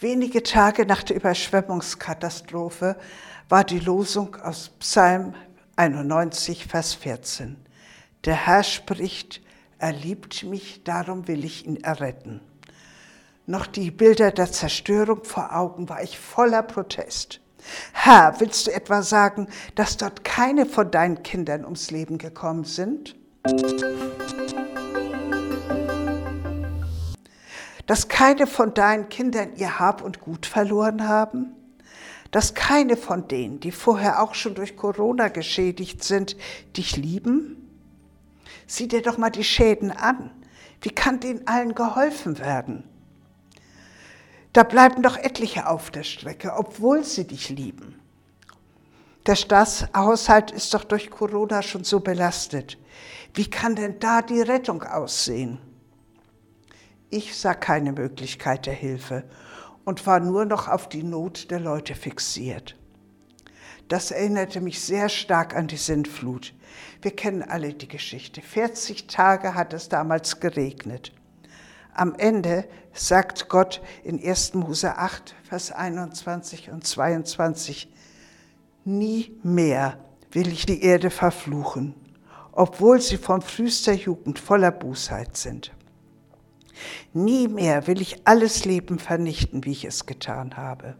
Wenige Tage nach der Überschwemmungskatastrophe war die Losung aus Psalm 91, Vers 14. Der Herr spricht, er liebt mich, darum will ich ihn erretten. Noch die Bilder der Zerstörung vor Augen war ich voller Protest. Herr, willst du etwa sagen, dass dort keine von deinen Kindern ums Leben gekommen sind? Dass keine von deinen Kindern ihr Hab und Gut verloren haben? Dass keine von denen, die vorher auch schon durch Corona geschädigt sind, dich lieben? Sieh dir doch mal die Schäden an. Wie kann denen allen geholfen werden? Da bleiben doch etliche auf der Strecke, obwohl sie dich lieben. Der Staatshaushalt ist doch durch Corona schon so belastet. Wie kann denn da die Rettung aussehen? Ich sah keine Möglichkeit der Hilfe und war nur noch auf die Not der Leute fixiert. Das erinnerte mich sehr stark an die Sintflut. Wir kennen alle die Geschichte. 40 Tage hat es damals geregnet. Am Ende sagt Gott in 1. Mose 8, Vers 21 und 22, Nie mehr will ich die Erde verfluchen, obwohl sie von frühester Jugend voller Bußheit sind. Nie mehr will ich alles Leben vernichten, wie ich es getan habe.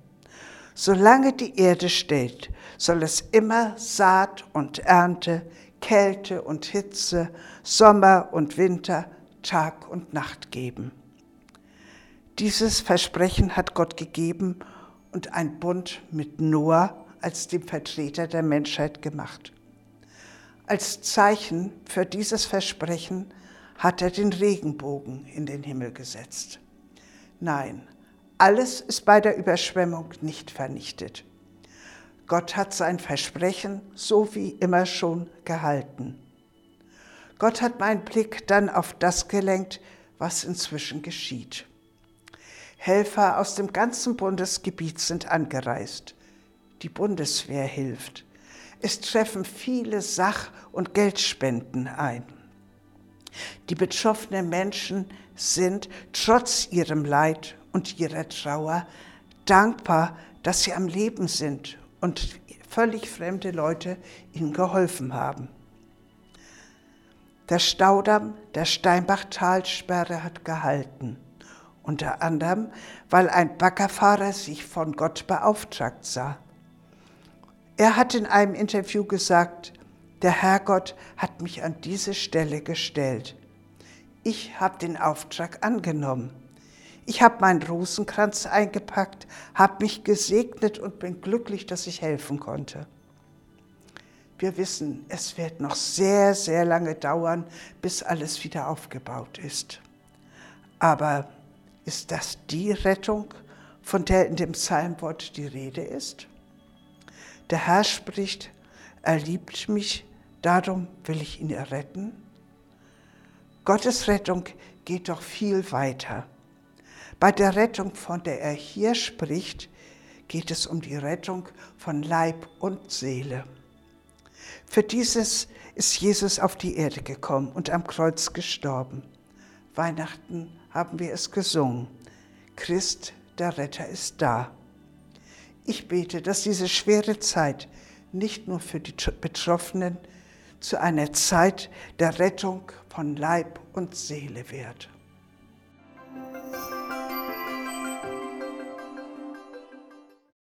Solange die Erde steht, soll es immer Saat und Ernte, Kälte und Hitze, Sommer und Winter, Tag und Nacht geben. Dieses Versprechen hat Gott gegeben und ein Bund mit Noah als dem Vertreter der Menschheit gemacht. Als Zeichen für dieses Versprechen hat er den Regenbogen in den Himmel gesetzt. Nein, alles ist bei der Überschwemmung nicht vernichtet. Gott hat sein Versprechen so wie immer schon gehalten. Gott hat meinen Blick dann auf das gelenkt, was inzwischen geschieht. Helfer aus dem ganzen Bundesgebiet sind angereist. Die Bundeswehr hilft. Es treffen viele Sach- und Geldspenden ein. Die betroffenen Menschen sind trotz ihrem Leid und ihrer Trauer dankbar, dass sie am Leben sind und völlig fremde Leute ihnen geholfen haben. Der Staudamm der Steinbachtalsperre hat gehalten, unter anderem, weil ein Baggerfahrer sich von Gott beauftragt sah. Er hat in einem Interview gesagt, der Herrgott hat mich an diese Stelle gestellt. Ich habe den Auftrag angenommen. Ich habe meinen Rosenkranz eingepackt, habe mich gesegnet und bin glücklich, dass ich helfen konnte. Wir wissen, es wird noch sehr, sehr lange dauern, bis alles wieder aufgebaut ist. Aber ist das die Rettung, von der in dem Psalmwort die Rede ist? Der Herr spricht, er liebt mich, Darum will ich ihn erretten. Gottes Rettung geht doch viel weiter. Bei der Rettung, von der er hier spricht, geht es um die Rettung von Leib und Seele. Für dieses ist Jesus auf die Erde gekommen und am Kreuz gestorben. Weihnachten haben wir es gesungen. Christ, der Retter, ist da. Ich bete, dass diese schwere Zeit nicht nur für die Betroffenen, zu einer Zeit der Rettung von Leib und Seele wird.